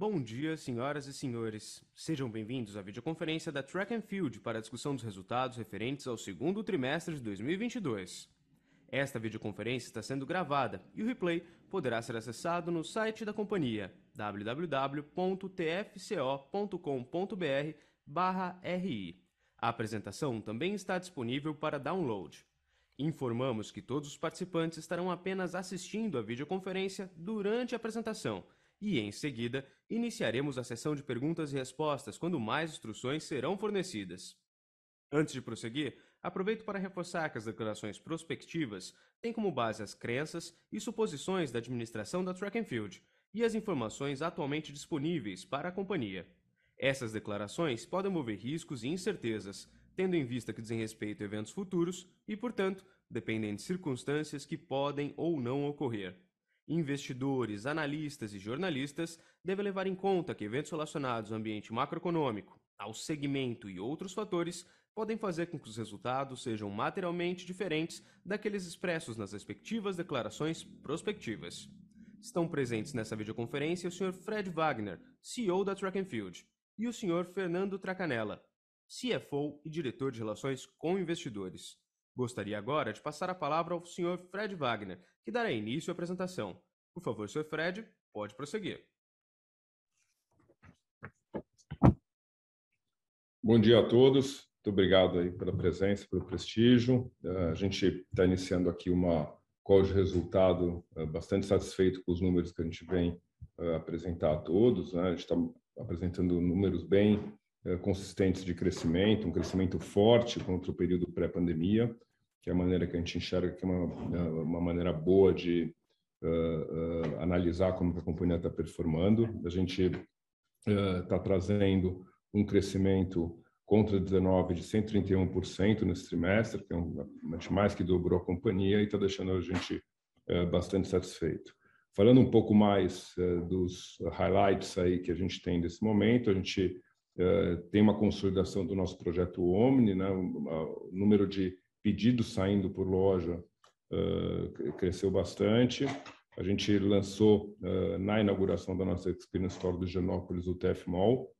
Bom dia, senhoras e senhores. Sejam bem-vindos à videoconferência da Track and Field para a discussão dos resultados referentes ao segundo trimestre de 2022. Esta videoconferência está sendo gravada e o replay poderá ser acessado no site da companhia www.tfco.com.br/ri. A apresentação também está disponível para download. Informamos que todos os participantes estarão apenas assistindo a videoconferência durante a apresentação e, em seguida, iniciaremos a sessão de perguntas e respostas quando mais instruções serão fornecidas. Antes de prosseguir, aproveito para reforçar que as declarações prospectivas têm como base as crenças e suposições da administração da Track and Field e as informações atualmente disponíveis para a companhia. Essas declarações podem mover riscos e incertezas, tendo em vista que dizem respeito a eventos futuros e, portanto, dependem de circunstâncias que podem ou não ocorrer. Investidores, analistas e jornalistas devem levar em conta que eventos relacionados ao ambiente macroeconômico, ao segmento e outros fatores podem fazer com que os resultados sejam materialmente diferentes daqueles expressos nas respectivas declarações prospectivas. Estão presentes nessa videoconferência o Sr. Fred Wagner, CEO da Track Field, e o Sr. Fernando Tracanella, CFO e diretor de relações com investidores. Gostaria agora de passar a palavra ao Sr. Fred Wagner, que dará início à apresentação. Por favor, Sr. Fred, pode prosseguir. Bom dia a todos. Muito obrigado aí pela presença, pelo prestígio. A gente está iniciando aqui uma call de resultado bastante satisfeito com os números que a gente vem apresentar a todos. A gente está apresentando números bem consistentes de crescimento, um crescimento forte contra o período pré-pandemia que é a maneira que a gente enxerga que é uma, uma maneira boa de uh, uh, analisar como a companhia está performando. A gente está uh, trazendo um crescimento contra 19 de 131% nesse trimestre, que é um, mais que dobrou a companhia e está deixando a gente bastante satisfeito. Falando um pouco mais dos highlights aí que a gente tem nesse momento, a gente tem uma consolidação do nosso projeto Omni, né, o número de pedidos saindo por loja uh, cresceu bastante. A gente lançou uh, na inauguração da nossa Experience Store do Genópolis o TF Mall,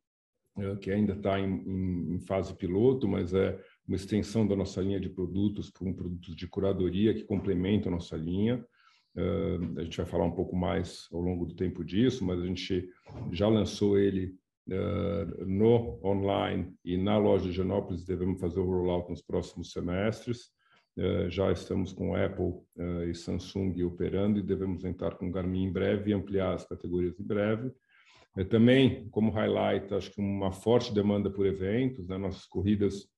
uh, que ainda está em, em, em, fase piloto, mas é uma extensão da nossa linha de produtos com produtos de curadoria que complementam a nossa linha. a gente vai falar um pouco mais ao longo do tempo disso, mas a gente já lançou ele no online e na loja de Genópolis devemos fazer o rollout nos próximos semestres. Uh, já estamos com Apple uh, e Samsung operando e devemos entrar com Garmin em breve e ampliar as categorias em breve. também, como highlight, acho que uma forte demanda por eventos, né? nossas corridas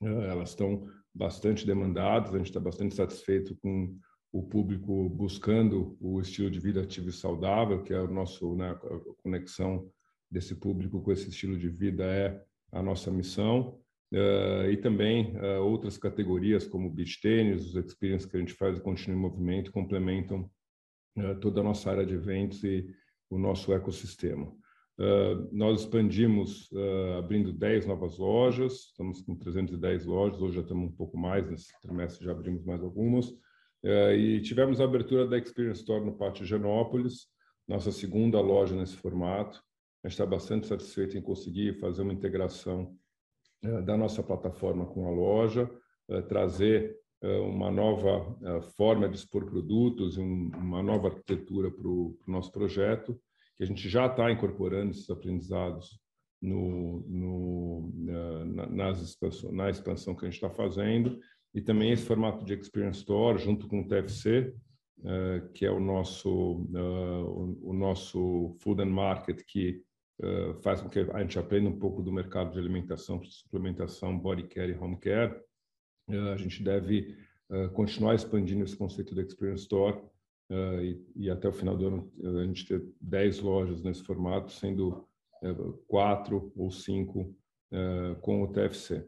elas estão bastante demandadas, a gente está bastante satisfeito com o público buscando o estilo de vida ativo e saudável, que é o nosso né, conexão desse público com esse estilo de vida é a nossa missão. Uh, e também uh, outras categorias como beach tênis, os experiences que a gente faz e continua em movimento complementam uh, toda a nossa área de eventos e o nosso ecossistema. nós expandimos abrindo 10 novas lojas, estamos com 310 lojas, hoje já estamos um pouco mais, nesse trimestre já abrimos mais algumas, e tivemos a abertura da Experience Store no Pátio Genópolis, nossa segunda loja nesse formato, gente está bastante satisfeito em conseguir fazer uma integração eh, da nossa plataforma com a loja, eh, trazer eh, uma nova forma de expor produtos, uma nova arquitetura para o nosso projeto, que a gente já está incorporando esses aprendizados no, no, nas expansão, na expansão que a gente está fazendo, e também esse formato de Experience Store, junto com o TFC, que é o nosso, o nosso Food and Market, que uh, faz com que a gente aprenda um pouco do mercado de alimentação, suplementação, body care e home care. Uh, a gente deve uh, continuar expandindo esse conceito da Experience Store e, e, até o final do ano a gente ter 10 lojas nesse formato, sendo quatro ou cinco com o TFC.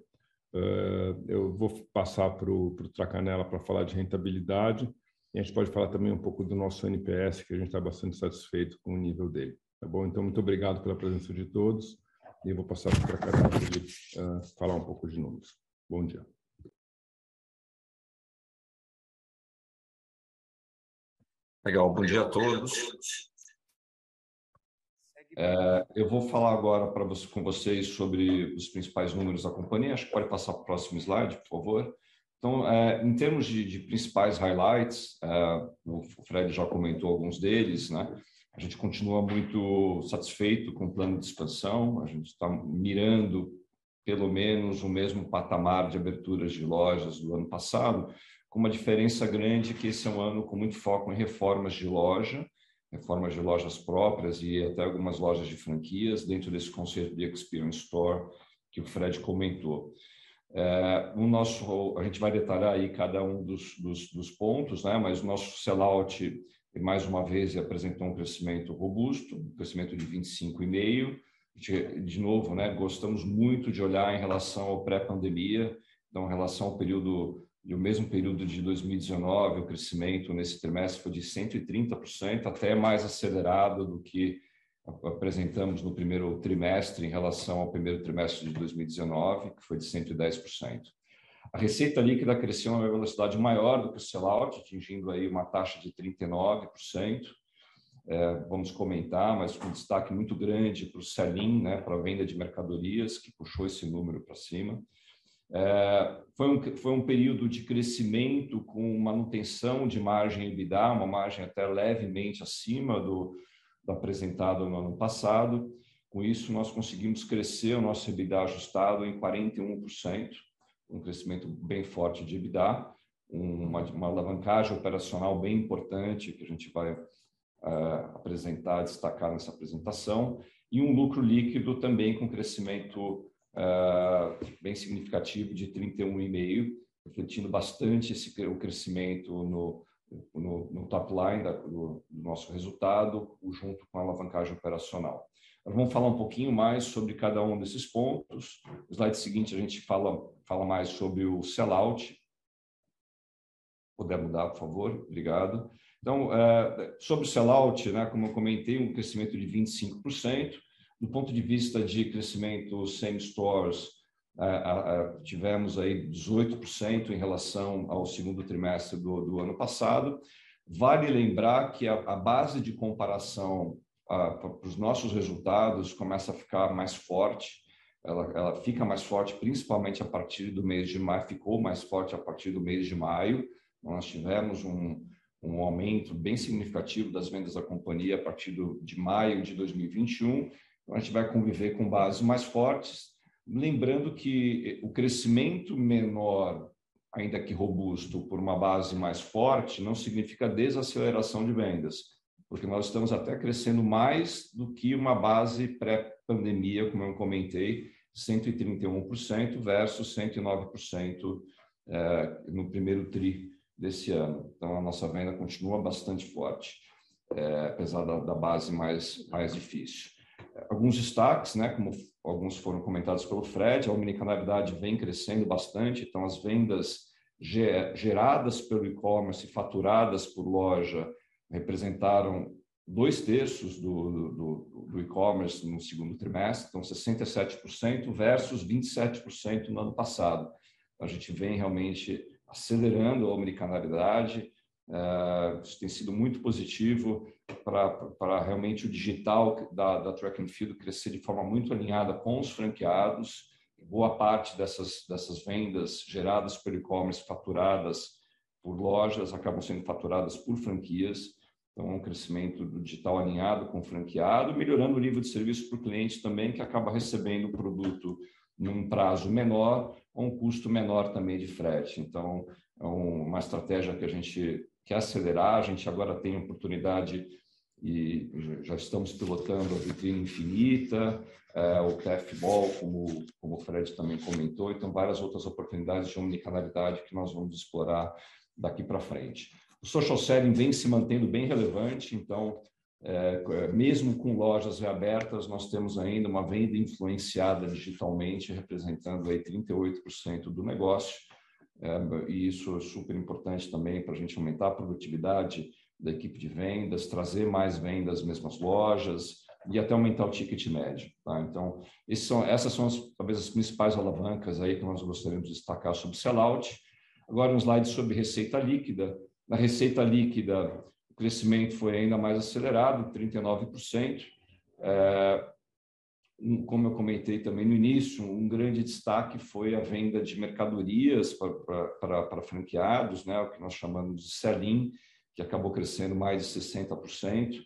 eu vou passar para o Tracanela para falar de rentabilidade e a gente pode falar também um pouco do nosso NPS, que a gente está bastante satisfeito com o nível dele. Tá bom? Então, muito obrigado pela presença de todos e vou passar para a ele uh, falar um pouco de números. Bom dia. Legal, bom dia a todos. É, eu vou falar agora para você, com vocês sobre os principais números da companhia. Acho que pode passar para o próximo slide, por favor. Então, é, em termos de, de principais highlights, é, o Fred já comentou alguns deles, né? A gente continua muito satisfeito com o plano de expansão, a gente está mirando pelo menos o mesmo patamar de aberturas de lojas do ano passado, com uma diferença grande que esse é um ano com muito foco em reformas de loja, reformas de lojas próprias e até algumas lojas de franquias dentro desse conceito de Experience Store que o Fred comentou. É, o nosso, a gente vai detalhar aí cada um dos, dos, dos pontos, né? mas o nosso sellout, mais uma vez, apresentou um crescimento robusto, um crescimento de 25,5%. De novo, né, gostamos muito de olhar em relação ao pré-pandemia, então, em relação ao período, do mesmo período de 2019, o crescimento nesse trimestre foi de 130%, até mais acelerado do que apresentamos no primeiro trimestre em relação ao primeiro trimestre de 2019, que foi de 110%. A receita líquida cresceu uma velocidade maior do que o sellout, atingindo aí uma taxa de 39%. É, vamos comentar, mas com destaque muito grande para o sell-in, né, para a venda de mercadorias, que puxou esse número para cima. É, foi, um, foi um período de crescimento com manutenção de margem EBITDA, uma margem até levemente acima do, apresentado no ano passado. Com isso, nós conseguimos crescer o nosso EBITDA ajustado em 41%, um crescimento bem forte de EBITDA, uma, uma alavancagem operacional bem importante que a gente vai uh, apresentar, destacar nessa apresentação, e um lucro líquido também com crescimento uh, bem significativo de 31,5%, refletindo bastante esse, o crescimento no, no, no top line da, do, do, nosso resultado, junto com a alavancagem operacional. Nós vamos falar um pouquinho mais sobre cada um desses pontos. No slide seguinte, a gente fala, fala mais sobre o sellout. Puder mudar, por favor? Obrigado. Então, é, sobre o sellout, né, como eu comentei, um crescimento de 25%. Do ponto de vista de crescimento same stores, tivemos aí 18% em relação ao segundo trimestre do, do ano passado. Vale lembrar que a, a base de comparação para os nossos resultados começa a ficar mais forte. Ela, ela, fica mais forte principalmente a partir do mês de maio, ficou mais forte a partir do mês de maio. Nós tivemos um, um aumento bem significativo das vendas da companhia a partir do, de maio de 2021. Então, a gente vai conviver com bases mais fortes Lembrando que o crescimento menor, ainda que robusto, por uma base mais forte, não significa desaceleração de vendas, porque nós estamos até crescendo mais do que uma base pré-pandemia, como eu comentei, 131% versus 109% é, no primeiro TRI desse ano. Então, a nossa venda continua bastante forte, é, apesar da, da base mais, mais difícil alguns destaques, né, como alguns foram comentados pelo Fred, a omnicanalidade vem crescendo bastante, então as vendas geradas pelo e-commerce e faturadas por loja representaram dois terços do, do, do e-commerce no segundo trimestre, então 67% versus 27% no ano passado. A gente vem realmente acelerando a omnicanalidade, uh, isso tem sido muito positivo para realmente o digital da, da Track and Field crescer de forma muito alinhada com os franqueados. Boa parte dessas, dessas vendas geradas pelo e-commerce, faturadas por lojas, acabam sendo faturadas por franquias. Então, é um crescimento do digital alinhado com o franqueado, melhorando o nível de serviço para o cliente também, que acaba recebendo o produto num prazo menor, com um custo menor também de frete. Então, é uma estratégia que a gente quer acelerar. A gente agora tem oportunidade e já estamos pilotando a vitrine infinita, é, o TFBall, como, como o Fred também comentou, então várias outras oportunidades de omnicanalidade que nós vamos explorar daqui para frente. O social selling vem se mantendo bem relevante, então, é, mesmo com lojas reabertas, nós temos ainda uma venda influenciada digitalmente, representando aí 38% do negócio, é, e isso é super importante também para a gente aumentar a produtividade da equipe de vendas, trazer mais vendas às mesmas lojas e até aumentar o ticket médio. Tá? Então, são, essas são as, talvez as principais alavancas aí que nós gostaríamos de destacar sobre sellout. Agora, um slide sobre receita líquida. Na receita líquida, o crescimento foi ainda mais acelerado, 39%. É, como eu comentei também no início, um grande destaque foi a venda de mercadorias para franqueados, né, o que nós chamamos de sell-in, que acabou crescendo mais de 60%.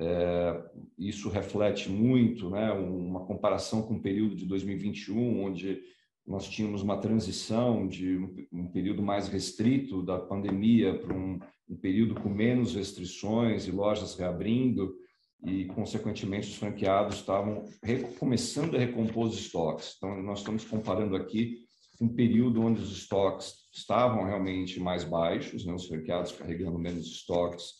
É, isso reflete muito né, uma comparação com o período de 2021, onde nós tínhamos uma transição de um, período mais restrito da pandemia para um, um período com menos restrições e lojas reabrindo e, consequentemente, os franqueados estavam começando a recompor os estoques. Então, nós estamos comparando aqui um período onde os estoques estavam realmente mais baixos, né, os franqueados carregando menos estoques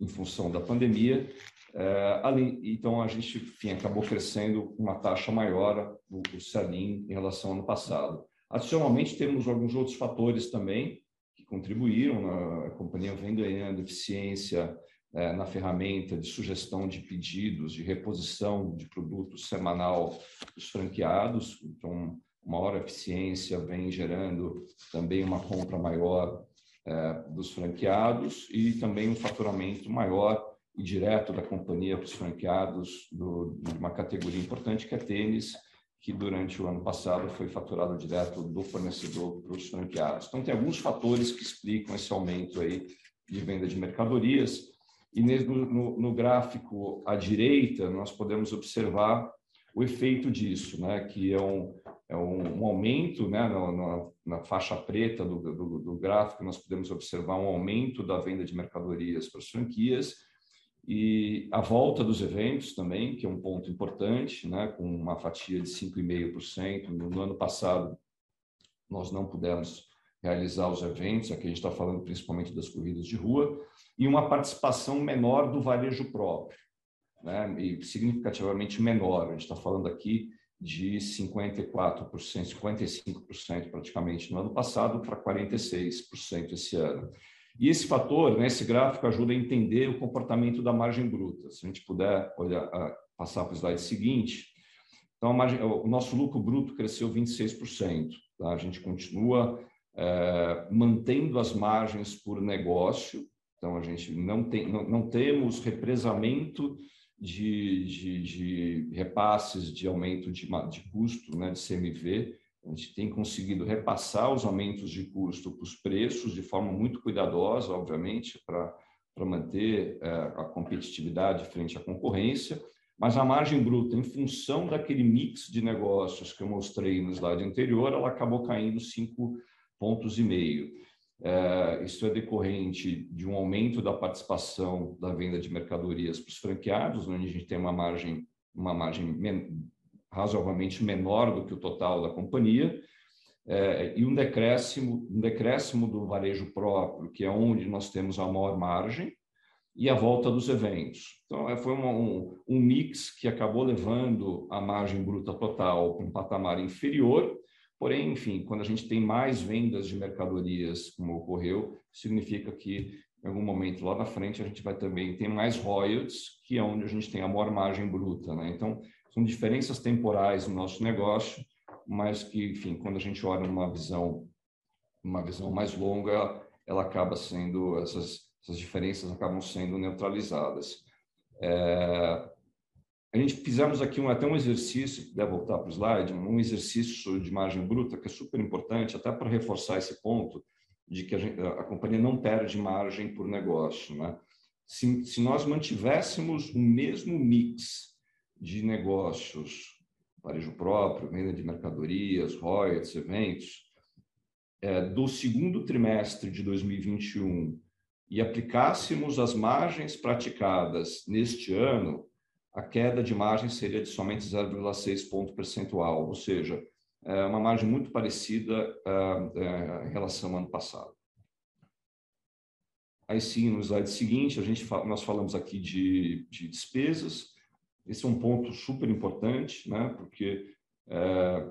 em função da pandemia. É, além, então, a gente enfim, acabou crescendo uma taxa maior o, o Selim em relação ao ano passado. Adicionalmente, temos alguns outros fatores também que contribuíram, né, a companhia vem ganhando eficiência, é, na ferramenta de sugestão de pedidos, de reposição de produtos semanal dos franqueados. Então, maior eficiência vem gerando também uma compra maior é, dos franqueados e também um faturamento maior e direto da companhia para os franqueados do, de uma categoria importante que é tênis, que durante o ano passado foi faturado direto do fornecedor para os franqueados. Então, tem alguns fatores que explicam esse aumento aí de venda de mercadorias. E no, no, no, gráfico à direita, nós podemos observar o efeito disso, né? que é um, é um, um aumento né? Na, na, faixa preta do, do, do, gráfico, nós podemos observar um aumento da venda de mercadorias para as franquias e a volta dos eventos também, que é um ponto importante, né? com uma fatia de 5,5%. No, no ano passado, nós não pudemos realizar os eventos, aqui a gente está falando principalmente das corridas de rua, e uma participação menor do varejo próprio, né? e significativamente menor. A gente está falando aqui de 54%, 55% praticamente no ano passado para 46% esse ano. E esse fator, né, esse gráfico ajuda a entender o comportamento da margem bruta. Se a gente puder olhar, passar para o slide seguinte, então margem, o nosso lucro bruto cresceu 26%. Tá? A gente continua é, mantendo as margens por negócio, então a gente não, tem, não, não temos represamento de, de, de, repasses de aumento de, de custo, né, de CMV, a gente tem conseguido repassar os aumentos de custo para os preços de forma muito cuidadosa, obviamente, para manter é, a competitividade frente à concorrência, mas a margem bruta, em função daquele mix de negócios que eu mostrei no slide anterior, ela acabou caindo 5 pontos e meio. É, isso é decorrente de um aumento da participação da venda de mercadorias para os franqueados, onde a gente tem uma margem, uma margem razoavelmente menor do que o total da companhia, é, e um decréscimo, um decréscimo do varejo próprio, que é onde nós temos a maior margem, e a volta dos eventos. Então, é, foi um, um mix que acabou levando a margem bruta total para um patamar inferior, Porém, enfim, quando a gente tem mais vendas de mercadorias, como ocorreu, significa que em algum momento lá na frente a gente vai também ter mais royalties, que é onde a gente tem a maior margem bruta. Né? Então, são diferenças temporais no nosso negócio, mas que, enfim, quando a gente olha numa visão, uma visão mais longa, ela acaba sendo, essas, essas diferenças acabam sendo neutralizadas. É, a gente fizemos aqui um, até um exercício, puder voltar para o slide, um exercício de margem bruta que é super importante, até para reforçar esse ponto de que a, gente, a companhia não perde margem por negócio. Né? Se, se nós mantivéssemos o mesmo mix de negócios, varejo próprio, venda de mercadorias, royalties, eventos, é, do segundo trimestre de 2021 e aplicássemos as margens praticadas neste ano, a queda de margem seria de somente 0,6 ponto percentual, ou seja, é uma margem muito parecida uh, em relação ao ano passado. Aí sim, no slide seguinte, a gente nós falamos aqui de, de despesas. Esse é um ponto super importante, né? porque é,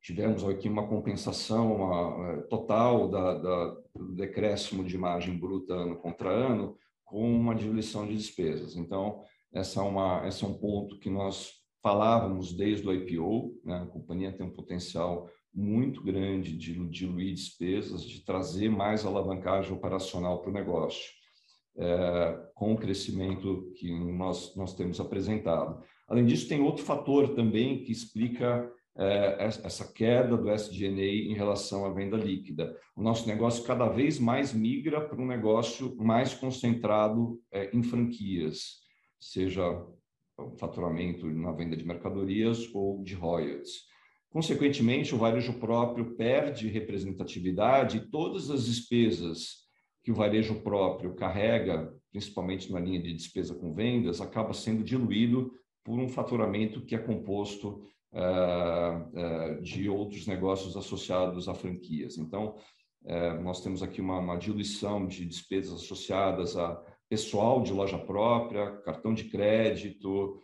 tivemos aqui uma compensação uma, total da, da, do decréscimo de margem bruta ano contra ano com uma diluição de despesas. Então, essa é, uma, esse é um ponto que nós falávamos desde o IPO. Né? A companhia tem um potencial muito grande de diluir despesas, de trazer mais alavancagem operacional para o negócio. É, com o crescimento que nós, nós temos apresentado. Além disso, tem outro fator também que explica é, essa queda do SG&A em relação à venda líquida. O nosso negócio cada vez mais migra para um negócio mais concentrado é, em franquias, seja faturamento na venda de mercadorias ou de royalties. Consequentemente, o varejo próprio perde representatividade e todas as despesas que o varejo próprio carrega, principalmente na linha de despesa com vendas, acaba sendo diluído por um faturamento que é composto uh, uh, de outros negócios associados a franquias. Então, uh, nós temos aqui uma, uma diluição de despesas associadas a pessoal de loja própria, cartão de crédito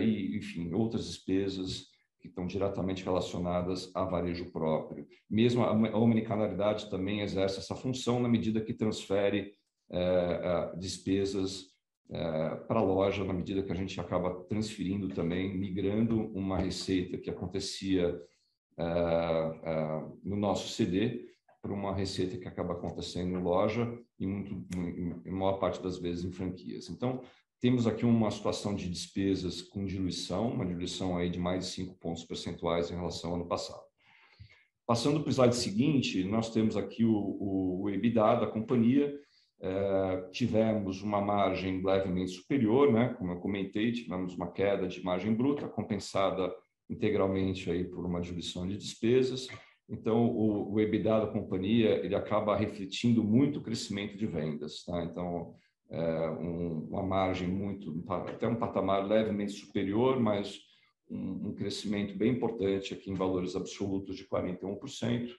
e, enfim, outras despesas que estão diretamente relacionadas a varejo próprio. Mesmo a omnicanalidade também exerce essa função na medida que transfere é, despesas é, para a loja, na medida que a gente acaba transferindo também, migrando uma receita que acontecia é no nosso CD para uma receita que acaba acontecendo em loja e muito, em, em maior parte das vezes em franquias. Então, temos aqui uma situação de despesas com diluição, uma diluição aí de mais de 5 pontos percentuais em relação ao ano passado. Passando para o slide seguinte, nós temos aqui o, o, o EBITDA da companhia. É, tivemos uma margem levemente superior, né? como eu comentei, tivemos uma queda de margem bruta, compensada integralmente aí por uma diluição de despesas. Então, o, o EBITDA da companhia ele acaba refletindo muito o crescimento de vendas. Tá? Então, uma margem muito, até um patamar levemente superior, mas um, crescimento bem importante aqui em valores absolutos de 41%.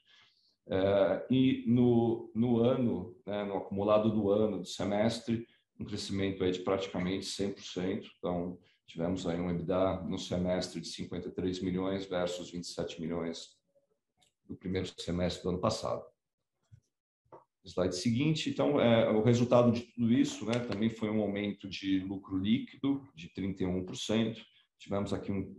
É, e no, no ano, né, no acumulado do ano, do semestre, um crescimento aí de praticamente 100%. Então, tivemos aí um EBITDA no semestre de 53 milhões versus 27 milhões do primeiro semestre do ano passado slide seguinte. Então, é, o resultado de tudo isso né, também foi um aumento de lucro líquido de 31%. Tivemos aqui um,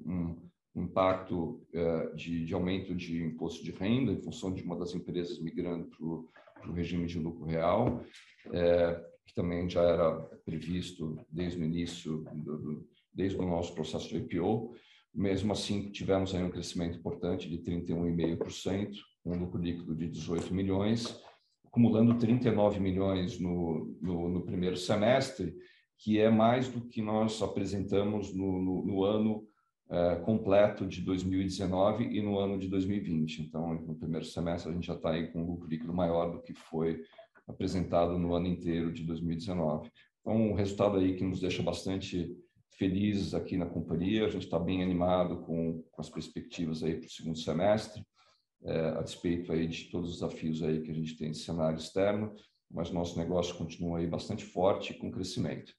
um, impacto é, de, de, aumento de imposto de renda em função de uma das empresas migrando para o regime de lucro real, é, que também já era previsto desde o início, do, desde o nosso processo de IPO. Mesmo assim, tivemos aí um crescimento importante de 31,5%, um lucro líquido de 18 milhões, acumulando 39 milhões no, no, no, primeiro semestre, que é mais do que nós apresentamos no, no, no ano é, completo de 2019 e no ano de 2020. Então, no primeiro semestre, a gente já está aí com um lucro líquido maior do que foi apresentado no ano inteiro de 2019. Então, um resultado aí que nos deixa bastante felizes aqui na companhia. A gente está bem animado com, com as perspectivas aí para o segundo semestre é, a despeito aí de todos os desafios aí que a gente tem de cenário externo, mas nosso negócio continua aí bastante forte com crescimento.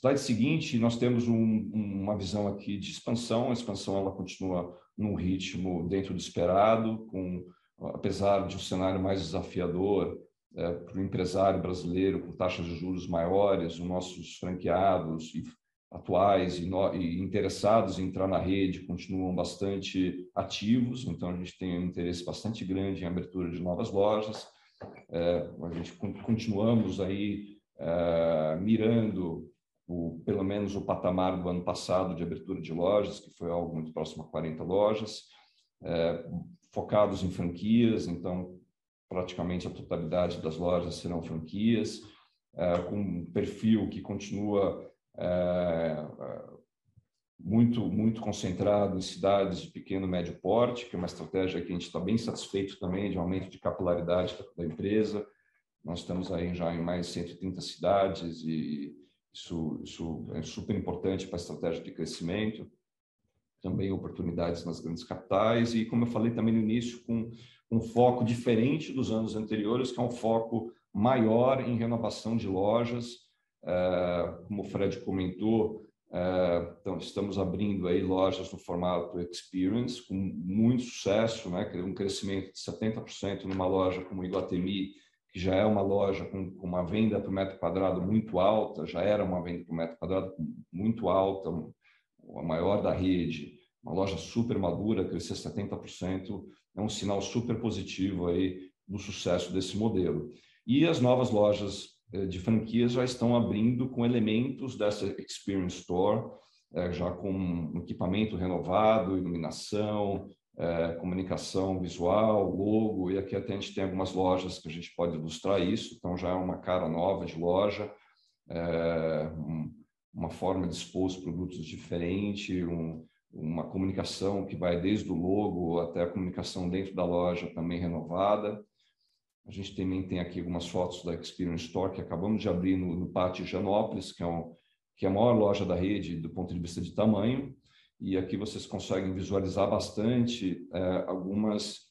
Slide seguinte, nós temos um, uma visão aqui de expansão. A expansão ela continua num ritmo dentro do esperado, com apesar de um cenário mais desafiador é, para o empresário brasileiro, com taxas de juros maiores, os nossos franqueados e atuais e, no, e, interessados em entrar na rede continuam bastante ativos, então a gente tem um interesse bastante grande em abertura de novas lojas. É, a gente continuamos aí é, mirando o, pelo menos o patamar do ano passado de abertura de lojas, que foi algo muito próximo a 40 lojas, é, focados em franquias, então praticamente a totalidade das lojas serão franquias, é, com um perfil que continua muito, muito concentrado em cidades de pequeno e médio porte, que é uma estratégia que a gente está bem satisfeito também de aumento de capilaridade da empresa. Nós estamos aí já em mais de 130 cidades e isso, isso é super importante para a estratégia de crescimento. Também oportunidades nas grandes capitais e, como eu falei também no início, com um foco diferente dos anos anteriores, que é um foco maior em renovação de lojas, é, como o Fred comentou, é, então, estamos abrindo aí lojas no formato Experience, com muito sucesso, né? um crescimento de 70% numa loja como Iguatemi, que já é uma loja com, com uma venda por metro quadrado muito alta, já era uma venda por metro quadrado muito alta, a maior da rede, uma loja super madura, crescer 70%, é um sinal super positivo aí do sucesso desse modelo. E as novas lojas de franquias já estão abrindo com elementos dessa Experience Store, já com equipamento renovado, iluminação, comunicação visual, logo, e aqui até a gente tem algumas lojas que a gente pode ilustrar isso, então já é uma cara nova de loja, uma forma de expor os produtos diferente, um, uma comunicação que vai desde o logo até a comunicação dentro da loja também renovada. A gente também tem aqui algumas fotos da Experience Store que acabamos de abrir no, no Pátio Janópolis, que é, um, que é a maior loja da rede do ponto de vista de tamanho. E aqui vocês conseguem visualizar bastante é, algumas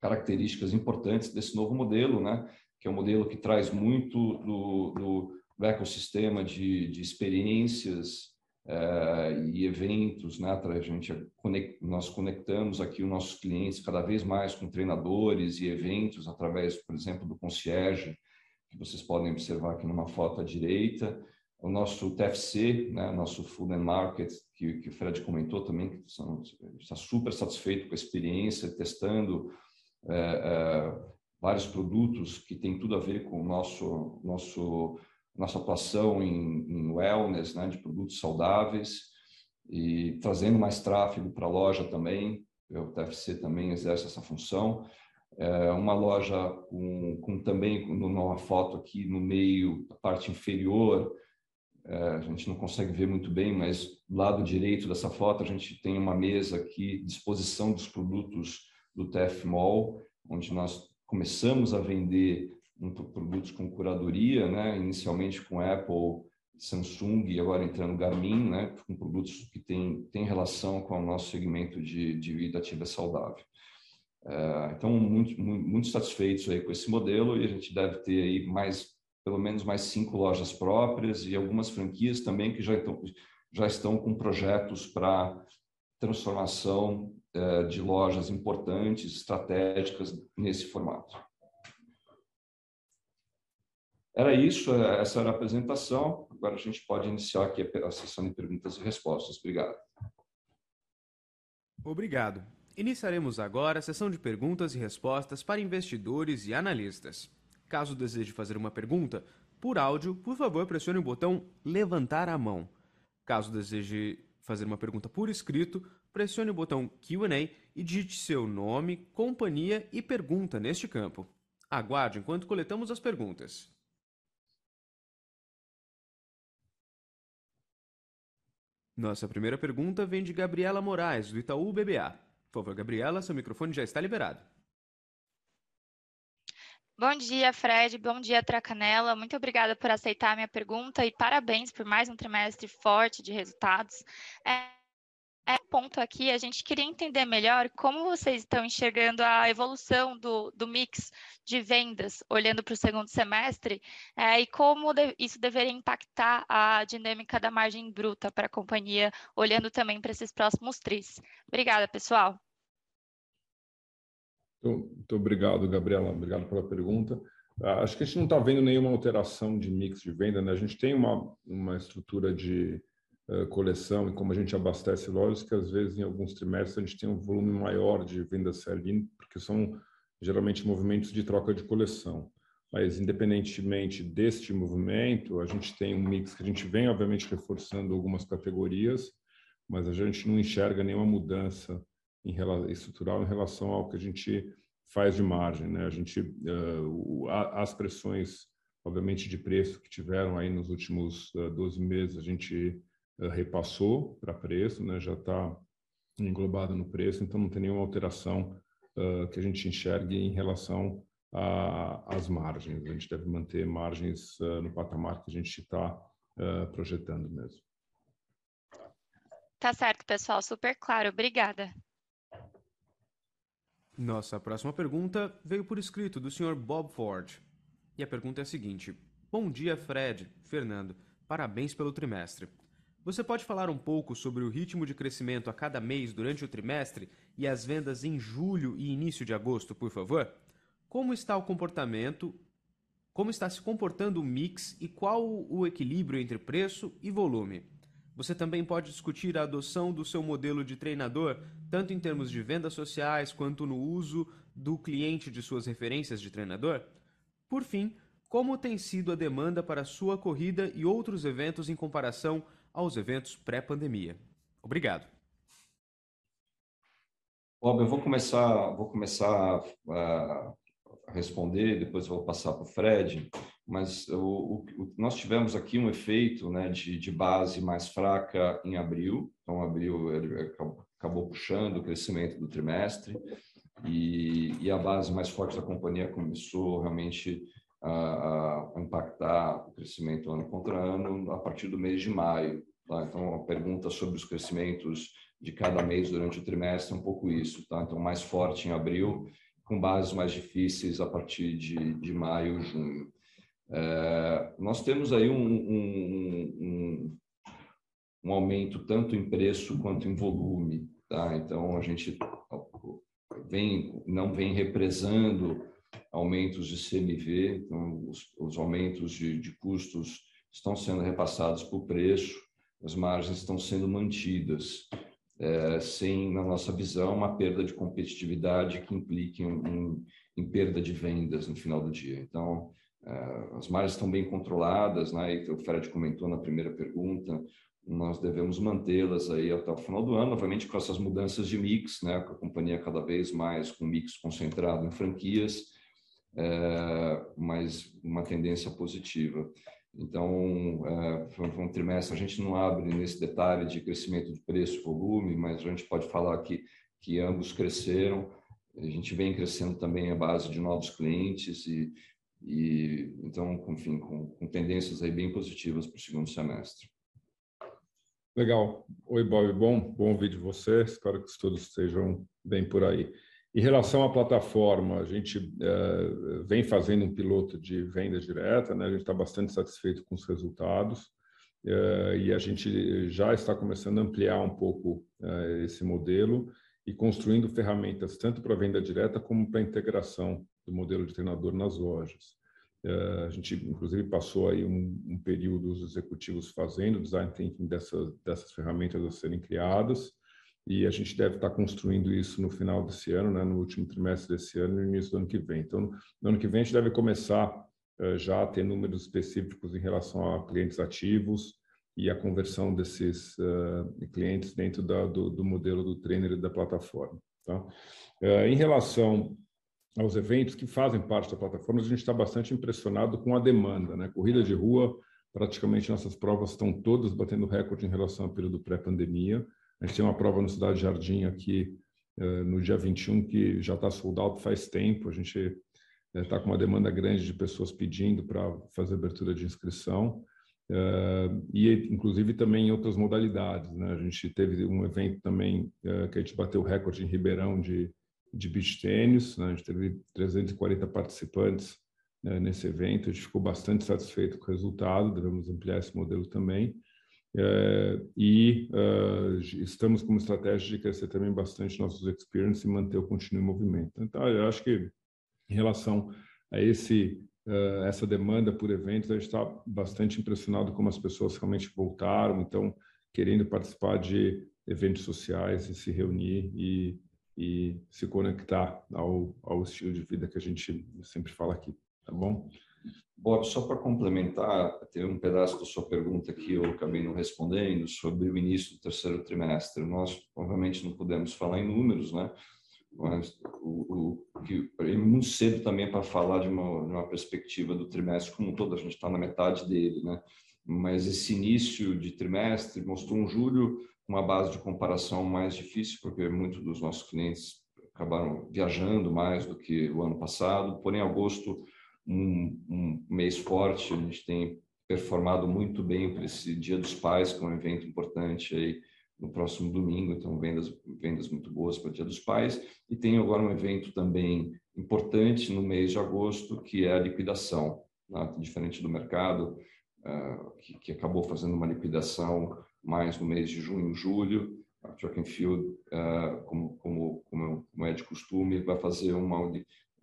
características importantes desse novo modelo, né? que é um modelo que traz muito do, do, do ecossistema de, de experiências uh, e eventos, né? A gente nós conectamos aqui os nossos clientes cada vez mais com treinadores e eventos através, por exemplo, do concierge, que vocês podem observar aqui numa foto à direita, o nosso TFC, né? Nosso Food and Market, que, que o Fred comentou também, que são, está super satisfeito com a experiência, testando uh, uh, vários produtos que têm tudo a ver com o nosso nosso nossa atuação em, em wellness, né, de produtos saudáveis e trazendo mais tráfego para a loja também. O TFC também exerce essa função. É uma loja com, com também, numa foto aqui no meio, a parte inferior, é, a gente não consegue ver muito bem, mas do lado direito dessa foto a gente tem uma mesa aqui, disposição dos produtos do TF Mall, onde nós começamos a vender produtos com curadoria, né? inicialmente com Apple, Samsung e agora entrando Garmin, né? com produtos que têm tem relação com o nosso segmento de, de vida ativa saudável. É, então, muito, muito, satisfeitos aí com esse modelo e a gente deve ter aí mais, pelo menos mais cinco lojas próprias e algumas franquias também que já estão, já estão com projetos para transformação é, de lojas importantes, estratégicas nesse formato. Era isso, é, essa era a apresentação. Agora a gente pode iniciar aqui a sessão de perguntas e respostas. Obrigado. Obrigado. Iniciaremos agora a sessão de perguntas e respostas para investidores e analistas. Caso deseje fazer uma pergunta, por áudio, por favor, pressione o botão levantar a mão. Caso deseje fazer uma pergunta por escrito, pressione o botão Q&A e digite seu nome, companhia e pergunta neste campo. Aguarde enquanto coletamos as perguntas. Nossa primeira pergunta vem de Gabriela Moraes, do Itaú BBA. Por favor, Gabriela, seu microfone já está liberado. Bom dia, Fred. Bom dia, Tracanela. Muito obrigada por aceitar a minha pergunta e parabéns por mais um trimestre forte de resultados. É é, ponto aqui, a gente queria entender melhor como vocês estão enxergando a evolução do, do mix de vendas, olhando para o segundo semestre, é, e como de, isso deveria impactar a dinâmica da margem bruta para a companhia, olhando também para esses próximos tris. Obrigada, pessoal. Muito obrigado, Gabriela. Obrigado pela pergunta. Ah, acho que a gente não está vendo nenhuma alteração de mix de venda, né? A gente tem uma, uma estrutura de coleção e como a gente abastece lojas, que às vezes em alguns trimestres a gente tem um volume maior de vendas sell-in, porque são geralmente movimentos de troca de coleção. Mas independentemente deste movimento, a gente tem um mix que a gente vem obviamente reforçando algumas categorias, mas a gente não enxerga nenhuma mudança em, estrutural em relação ao que a gente faz de margem, né? A gente uh, as pressões obviamente de preço que tiveram aí nos últimos uh, 12 meses, a gente eh, repassou para preço, né, já está englobado no preço, então não tem nenhuma alteração uh, que a gente enxergue em relação às margens. A gente deve manter margens uh, no patamar que a gente está uh, projetando mesmo. Tá certo, pessoal, super claro. Obrigada. Nossa próxima pergunta veio por escrito do Sr. Bob Ford. E a pergunta é a seguinte: Bom dia, Fred, Fernando. Parabéns pelo trimestre. Você pode falar um pouco sobre o ritmo de crescimento a cada mês durante o trimestre e as vendas em julho e início de agosto, por favor? Como está o comportamento? Como está se comportando o mix e qual o equilíbrio entre preço e volume? Você também pode discutir a adoção do seu modelo de treinador, tanto em termos de vendas sociais quanto no uso do cliente de suas referências de treinador? Por fim, como tem sido a demanda para sua corrida e outros eventos em comparação aos eventos pré-pandemia. Obrigado. Bob, eu vou começar, vou começar a responder, depois vou passar para o Fred, mas o, o, nós tivemos aqui um efeito né, de, de, base mais fraca em abril, então abril acabou, acabou puxando o crescimento do trimestre, e, e, a base mais forte da companhia começou realmente a, a, impactar o crescimento ano contra ano a partir do mês de maio. Tá? Então, a pergunta sobre os crescimentos de cada mês durante o trimestre é um pouco isso. Tá? Então, mais forte em abril, com bases mais difíceis a partir de, de maio, junho. É, nós temos aí um, um, um, um, aumento tanto em preço quanto em volume. Tá? Então, a gente vem, não vem represando aumentos de CMV, então os, os aumentos de, de, custos estão sendo repassados por preço, as margens estão sendo mantidas, é, sem, na nossa visão, uma perda de competitividade que implique em, em, em perda de vendas no final do dia. Então, é, as margens estão bem controladas, né? E o Fred comentou na primeira pergunta, nós devemos mantê-las aí até o final do ano, obviamente com essas mudanças de mix, né, com a companhia cada vez mais com mix concentrado em franquias, mas uma tendência positiva. Então, é, foi um trimestre, a gente não abre nesse detalhe de crescimento de preço, volume, mas a gente pode falar que, que ambos cresceram, a gente vem crescendo também a base de novos clientes e, e então, enfim, com, com tendências aí bem positivas para o segundo semestre. Legal. Oi, Bob. Bom, bom ouvir de você. Espero que todos estejam bem por aí. Em relação à plataforma, a gente é, vem fazendo um piloto de venda direta, né? a gente está bastante satisfeito com os resultados é, e a gente já está começando a ampliar um pouco é, esse modelo e construindo ferramentas tanto para venda direta como para integração do modelo de treinador nas lojas. Eh, a gente, inclusive, passou aí um, um período os executivos fazendo design thinking dessas, dessas ferramentas a serem criadas e a gente deve estar construindo isso no final desse ano, né, no último trimestre desse ano e no início do ano que vem. Então, no ano que vem a gente deve começar uh, já a ter números específicos em relação a clientes ativos e a conversão desses uh, clientes dentro da, do, do, modelo do trainer e da plataforma. Tá? Uh, em relação aos eventos que fazem parte da plataforma, a gente está bastante impressionado com a demanda. Né? Corrida de rua, praticamente nossas provas estão todas batendo recorde em relação ao período pré-pandemia. A gente tem uma prova no Cidade Jardim aqui eh, no dia 21 que já está sold out faz tempo. A gente está eh, com uma demanda grande de pessoas pedindo para fazer abertura de inscrição. Uh, e inclusive também em outras modalidades. Né? A gente teve um evento também que a gente bateu o recorde em Ribeirão de de beach tênis. Né? A gente teve 340 participantes né, nesse evento. A gente ficou bastante satisfeito com o resultado. Devemos ampliar esse modelo também. É, e uh, estamos com uma estratégia de crescer também bastante nossos experience e manter o contínuo movimento. Então, eu acho que em relação a esse uh, essa demanda por eventos, a gente está bastante impressionado como as pessoas realmente voltaram, então querendo participar de eventos sociais e se reunir e e se conectar ao, ao estilo de vida que a gente sempre fala aqui, tá bom? Bob, só para complementar, tem um pedaço da sua pergunta que eu acabei não respondendo sobre o início do terceiro trimestre. Nós, obviamente, não podemos falar em números, né? Mas o, o que é muito cedo também para falar de uma, de uma perspectiva do trimestre como um todo. A gente está na metade dele, né? Mas esse início de trimestre mostrou um julho uma base de comparação mais difícil, porque muitos dos nossos clientes acabaram viajando mais do que o ano passado. Porém, agosto, um, um mês forte, a gente tem performado muito bem para esse Dia dos Pais, que é um evento importante aí no próximo domingo, então vendas vendas muito boas para o Dia dos Pais e tem agora um evento também importante no mês de agosto que é a liquidação, né? diferente do mercado uh, que, que, acabou fazendo uma liquidação mais no mês de junho, julho. A Track Field, uh, como, como, como, é de costume, vai fazer uma,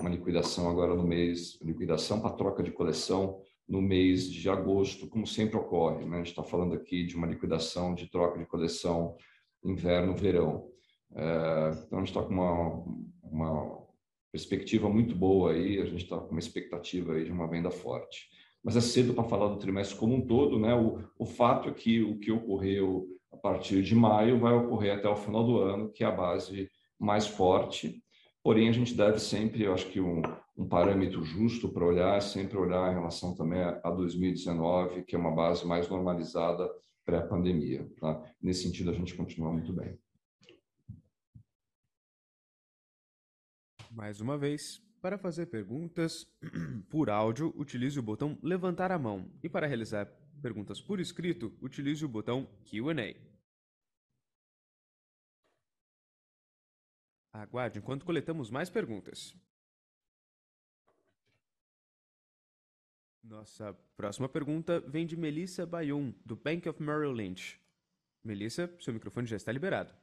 uma liquidação agora no mês, liquidação para troca de coleção no mês de agosto, como sempre ocorre. Né? A gente está falando aqui de uma liquidação de troca de coleção inverno-verão. Uh, então, a gente está com uma, uma, perspectiva muito boa aí, a gente está com uma expectativa aí de uma venda forte. Mas é cedo para falar do trimestre como um todo, né? O, o fato é que o que ocorreu a partir de maio vai ocorrer até o final do ano, que é a base mais forte. Porém, a gente deve sempre, eu acho que um, um parâmetro justo para olhar é sempre olhar em relação também a 2019, que é uma base mais normalizada pré-pandemia. Tá? Nesse sentido, a gente continua muito bem. Mais uma vez, para fazer perguntas por áudio, utilize o botão levantar a mão e para realizar perguntas por escrito, utilize o botão Q&A. Aguarde enquanto coletamos mais perguntas. Nossa próxima pergunta vem de Melissa Bayun, do Bank of Merrill Lynch. Melissa, seu microfone já está liberado.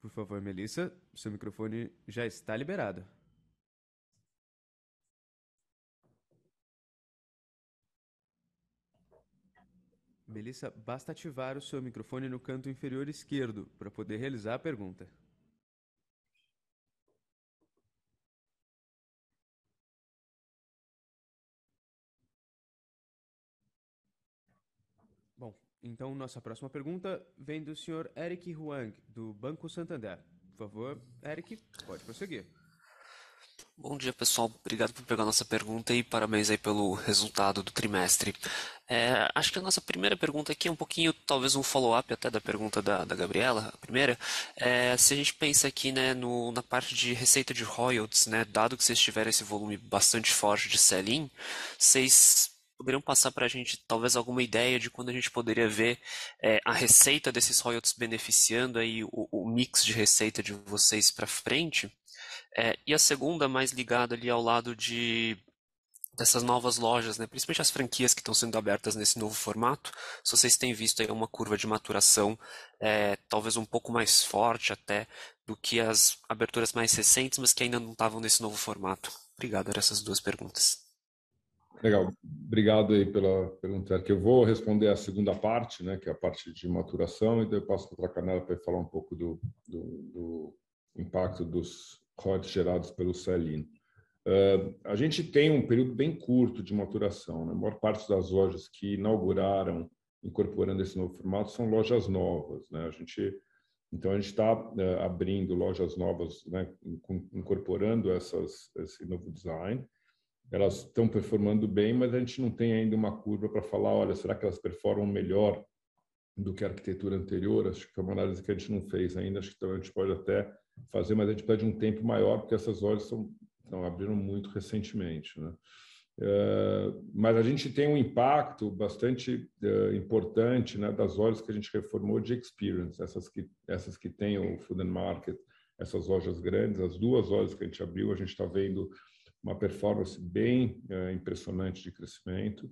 Por favor, Melissa, seu microfone já está liberado. Melissa, basta ativar o seu microfone no canto inferior esquerdo para poder realizar a pergunta. Bom, então nossa próxima pergunta vem do senhor Eric Huang, do Banco Santander. Por favor, Eric, pode prosseguir. Bom dia, pessoal. Obrigado por pegar a nossa pergunta e parabéns aí pelo resultado do trimestre. É, acho que a nossa primeira pergunta aqui é um pouquinho, talvez um follow-up até da pergunta da, da Gabriela, a primeira. É, se a gente pensa aqui né, no, na parte de receita de royalties, né, dado que vocês tiveram esse volume bastante forte de sell-in, vocês poderiam passar para a gente talvez alguma ideia de quando a gente poderia ver é, a receita desses royalties beneficiando aí o, o mix de receita de vocês para frente? É, e a segunda, mais ligada ali ao lado de dessas novas lojas, né? principalmente as franquias que estão sendo abertas nesse novo formato, se vocês têm visto aí uma curva de maturação é, talvez um pouco mais forte até do que as aberturas mais recentes, mas que ainda não estavam nesse novo formato. Obrigado, eram essas duas perguntas. Legal, obrigado aí pela pergunta. Que eu vou responder a segunda parte, né, que é a parte de maturação, e depois eu passo para a Canela para falar um pouco do, do, do impacto dos royalties gerados pelo sell-in. Uh, a gente tem um período bem curto de maturação. Né? A maior parte das lojas que inauguraram incorporando esse novo formato são lojas novas. Né? A gente, então, a gente está uh, abrindo lojas novas, né? incorporando essas, esse novo design. Elas estão performando bem, mas a gente não tem ainda uma curva para falar, olha, será que elas performam melhor do que a arquitetura anterior? Acho que é uma análise que a gente não fez ainda. Acho que a gente pode até fazer, mas a gente pede um tempo maior, porque essas lojas são, não, abriram muito recentemente. Né? Uh, mas a gente tem um impacto bastante uh, importante né, das lojas que a gente reformou de experience, essas que, essas que têm o Food and Market, essas lojas grandes, as duas lojas que a gente abriu, a gente está vendo uma performance bem uh, impressionante de crescimento,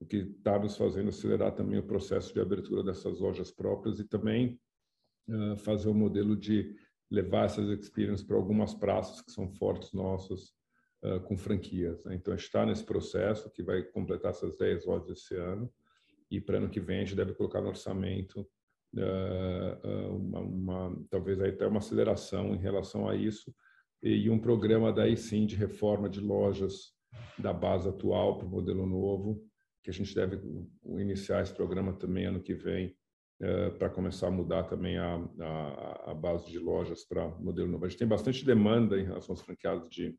o que está nos fazendo acelerar também o processo de abertura dessas lojas próprias e também fazer um modelo de levar essas experiências para algumas praças que são fortes nossas uh, com franquias. Né? Então, a gente está nesse processo que vai completar essas 10 lojas esse ano e para ano que vem a gente deve colocar no orçamento uh, uma, uma, talvez até uma aceleração em relação a isso e um programa daí sim de reforma de lojas da base atual para o modelo novo, que a gente deve iniciar esse programa também ano que vem é, para começar a mudar também a, a, a base de lojas para modelo novo. A gente tem bastante demanda em relação aos franqueados de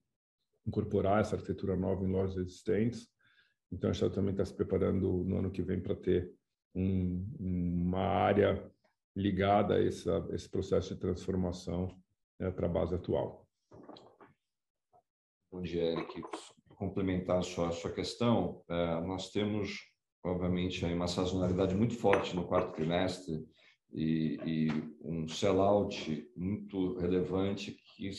incorporar essa arquitetura nova em lojas existentes. Então, a gente também está se preparando no ano que vem para ter um, uma área ligada a esse, a esse processo de transformação né, para a base atual. Bom dia, Eric. Complementar sua, a sua questão, é, nós temos obviamente, aí uma sazonalidade muito forte no quarto trimestre e, e um sellout muito relevante que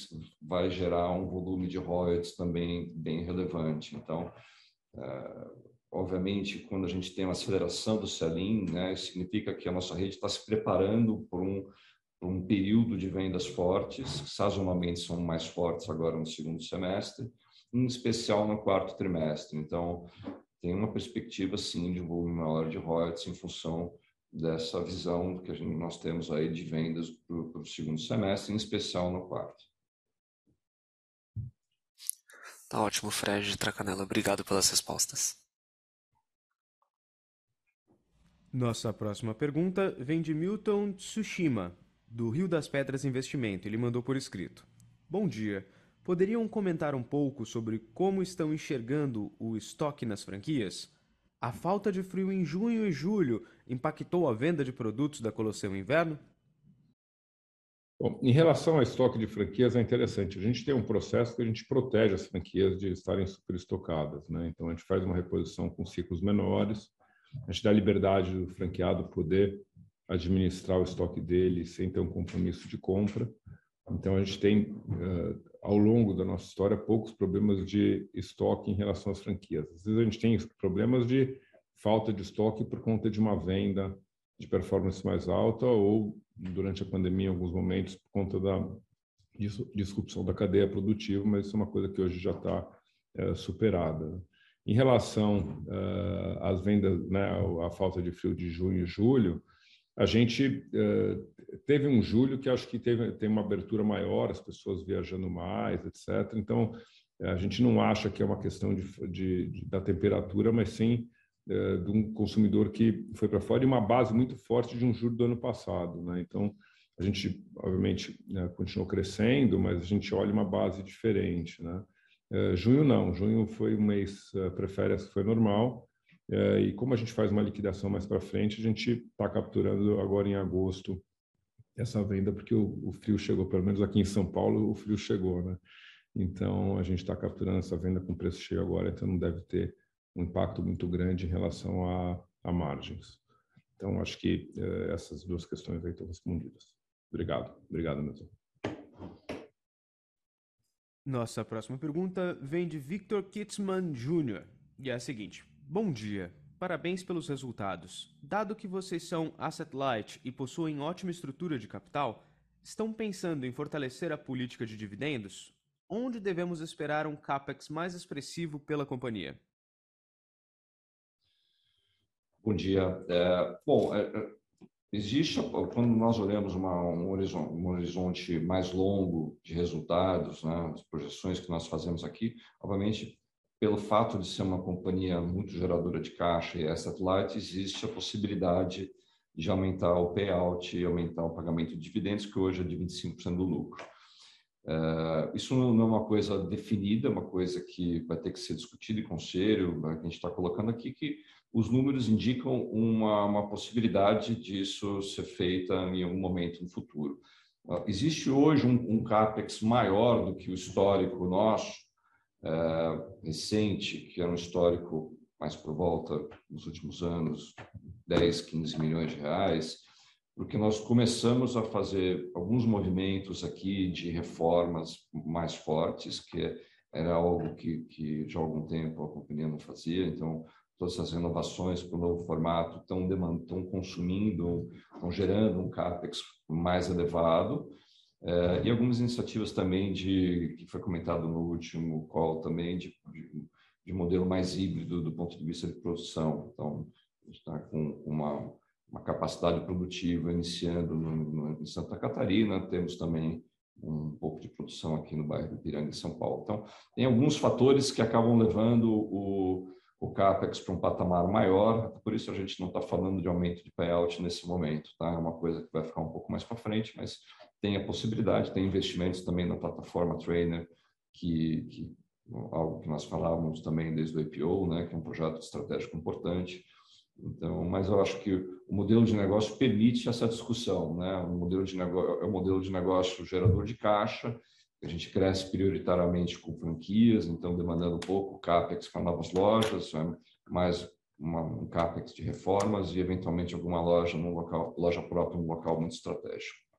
vai gerar um volume de royalties também bem relevante. Então, é, obviamente, quando a gente tem uma aceleração do sell-in, né, significa que a nossa rede está se preparando por um, por um período de vendas fortes, sazonalmente são mais fortes agora no segundo semestre, em especial no quarto trimestre. Então, tem uma perspectiva, sim, de um volume maior de royalties em função dessa visão que gente, nós temos aí de vendas para o segundo semestre, em especial no quarto. Tá ótimo, Fred Tracanela. Obrigado pelas respostas. Nossa próxima pergunta vem de Milton Tsushima, do Rio das Pedras Investimento. Ele mandou por escrito. Bom dia. Poderiam comentar um pouco sobre como estão enxergando o estoque nas franquias? A falta de frio em junho e julho impactou a venda de produtos da Colosseum Inverno? Bom, em relação ao estoque de franquias, é interessante. A gente tem um processo que a gente protege as franquias de estarem superestocadas. Né? Então, a gente faz uma reposição com ciclos menores, a gente dá liberdade do franqueado poder administrar o estoque dele sem ter um compromisso de compra. Então, a gente tem, ao longo da nossa história, poucos problemas de estoque em relação às franquias. Às vezes, a gente tem problemas de falta de estoque por conta de uma venda de performance mais alta ou, durante a pandemia, em alguns momentos, por conta da disrupção da cadeia produtiva, mas isso é uma coisa que hoje já está é, superada. Em relação uh, às vendas, né, a falta de frio de junho e julho, a gente uh, teve um julho que acho que teve tem uma abertura maior, as pessoas viajando mais, etc. Então, a gente não acha que é uma questão de, de, de da temperatura, mas sim uh, de um consumidor que foi para fora e uma base muito forte de um julho do ano passado. Né? Então, a gente, obviamente, né, continuou crescendo, mas a gente olha uma base diferente. Né? Uh, junho não, junho foi um mês uh, pré-férias que foi normal, e como a gente faz uma liquidação mais para frente, a gente está capturando agora em agosto essa venda, porque o, o, frio chegou, pelo menos aqui em São Paulo, o frio chegou, né? Então, a gente está capturando essa venda com preço cheio agora, então não deve ter um impacto muito grande em relação a, a margens. Então, acho que eh, essas duas questões aí estão respondidas. Obrigado. Obrigado mesmo. Nossa próxima pergunta vem de Victor Kitzman Jr. E é a seguinte: Bom dia. Parabéns pelos resultados. Dado que vocês são asset light e possuem ótima estrutura de capital, estão pensando em fortalecer a política de dividendos? Onde devemos esperar um capex mais expressivo pela companhia? Bom dia. É, bom, é, é existe quando nós olhamos uma, um, horizonte, um, horizonte, mais longo de resultados, né, as projeções que nós fazemos aqui, obviamente pelo fato de ser uma companhia muito geradora de caixa e asset light, existe a possibilidade de aumentar o payout e aumentar o pagamento de dividendos, que hoje é de 25% do lucro. Uh, isso não é uma coisa definida, é uma coisa que vai ter que ser discutida em conselho, né, a gente está colocando aqui, que os números indicam uma, uma possibilidade disso ser feita em algum momento no futuro. Uh, existe hoje um, um CAPEX maior do que o histórico nosso, é, recente, que era um histórico mais por volta, nos últimos anos, 10, 15 milhões de reais, porque nós começamos a fazer alguns movimentos aqui de reformas mais fortes, que era algo que, que já há algum tempo a companhia não fazia, então todas essas renovações para o novo formato estão, estão consumindo, estão gerando um CAPEX mais elevado, é, e algumas iniciativas também de que foi comentado no último call também de, de, de modelo mais híbrido do ponto de vista de produção. Então, a gente está com uma, uma capacidade produtiva iniciando no, no, em Santa Catarina, temos também um pouco de produção aqui no bairro de Piranga, em São Paulo. Então, tem alguns fatores que acabam levando o, o CAPEX para um patamar maior, por isso a gente não está falando de aumento de payout nesse momento, tá? É uma coisa que vai ficar um pouco mais para frente, mas tem a possibilidade, tem investimentos também na plataforma Trainer, que, que algo que nós falávamos também desde o IPO, né, que é um projeto estratégico importante. Então, mas eu acho que o modelo de negócio permite essa discussão, né? O modelo de negócio é um modelo de negócio gerador de caixa. A gente cresce prioritariamente com franquias, então demandando um pouco capex para novas lojas, é mais uma, um capex de reformas e eventualmente alguma loja num local, loja própria, um local muito estratégico.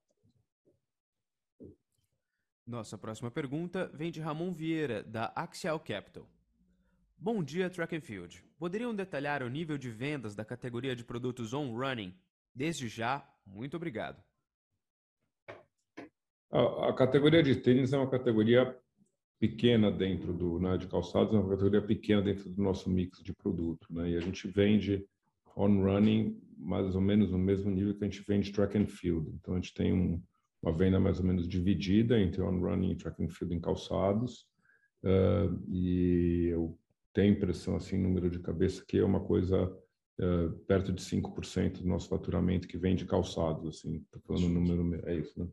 Nossa próxima pergunta vem de Ramon Vieira, da Axial Capital. Bom dia, Track and Field. Poderiam detalhar o nível de vendas da categoria de produtos on-running? Desde já, muito obrigado. A, a, categoria de tênis é uma categoria pequena dentro do né, de calçados, é uma categoria pequena dentro do nosso mix de produto, né? E a gente vende on-running mais ou menos no mesmo nível que a gente vende track and field. Então, a gente tem um, uma venda mais ou menos dividida entre on-running e track and field em calçados. Uh, e eu tenho impressão, assim, número de cabeça, que é uma coisa uh, perto de 5% do nosso faturamento que vem de calçados, assim, estou falando número, é isso, né?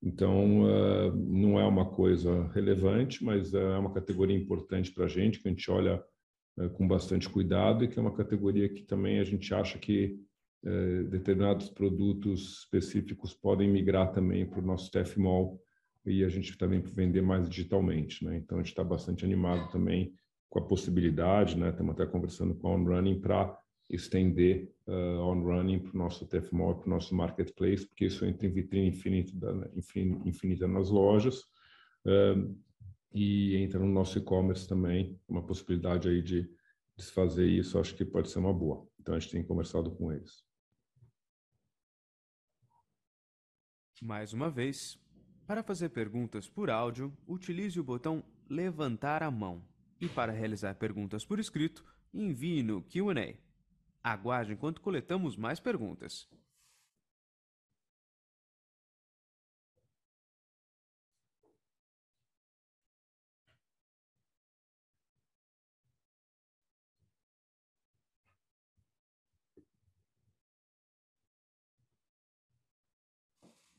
Então, uh, não é uma coisa relevante, mas é uma categoria importante para a gente, que a gente olha com bastante cuidado e que é uma categoria que também a gente acha que determinados produtos específicos podem migrar também para o nosso TF Mall e a gente também vender mais digitalmente. Né? Então, a gente está bastante animado também com a possibilidade, né? estamos até conversando com a OnRunning para estender uh, on-running para o nosso TFMO, para o nosso marketplace, porque isso entra em vitrine infinita, infinita nas lojas uh, e entra no nosso e-commerce também, uma possibilidade aí de, de se fazer isso, acho que pode ser uma boa. Então, a gente tem conversado com eles. Mais uma vez, para fazer perguntas por áudio, utilize o botão levantar a mão. E para realizar perguntas por escrito, envie no Q&A. Aguarde enquanto coletamos mais perguntas.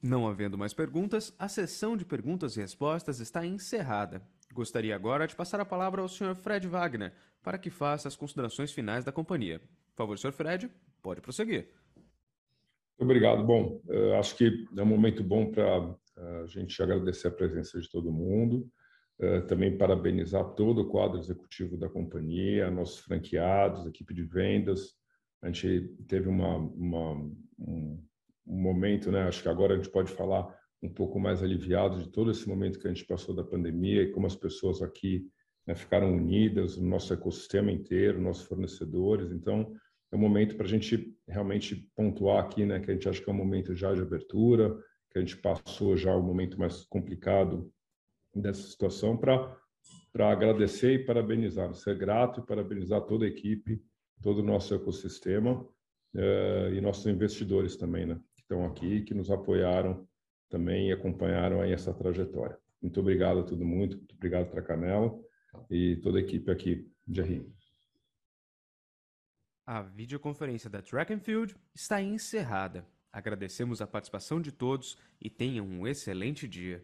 Não havendo mais perguntas, a sessão de perguntas e respostas está encerrada. Gostaria agora de passar a palavra ao Sr. Fred Wagner para que faça as considerações finais da companhia. Por favor, senhor Fred, pode prosseguir. Obrigado. Bom, acho que é um momento bom para a gente agradecer a presença de todo mundo, também parabenizar todo o quadro executivo da companhia, nossos franqueados, equipe de vendas. A gente teve uma, uma um, um momento, né? Acho que agora a gente pode falar um pouco mais aliviado de todo esse momento que a gente passou da pandemia e como as pessoas aqui né, ficaram unidas, o nosso ecossistema inteiro, nossos fornecedores. Então, é um momento para a gente realmente pontuar aqui, né, que a gente acha que é um momento já de abertura, que a gente passou já o momento mais complicado dessa situação para para agradecer e parabenizar, ser grato e parabenizar toda a equipe, todo o nosso ecossistema uh, e nossos investidores também, né, estão aqui, que nos apoiaram também e acompanharam aí essa trajetória. Muito obrigado a todo mundo, muito obrigado Canela e toda a equipe aqui de Rio. A videoconferência da Track and Field está encerrada. Agradecemos a participação de todos e tenham um excelente dia.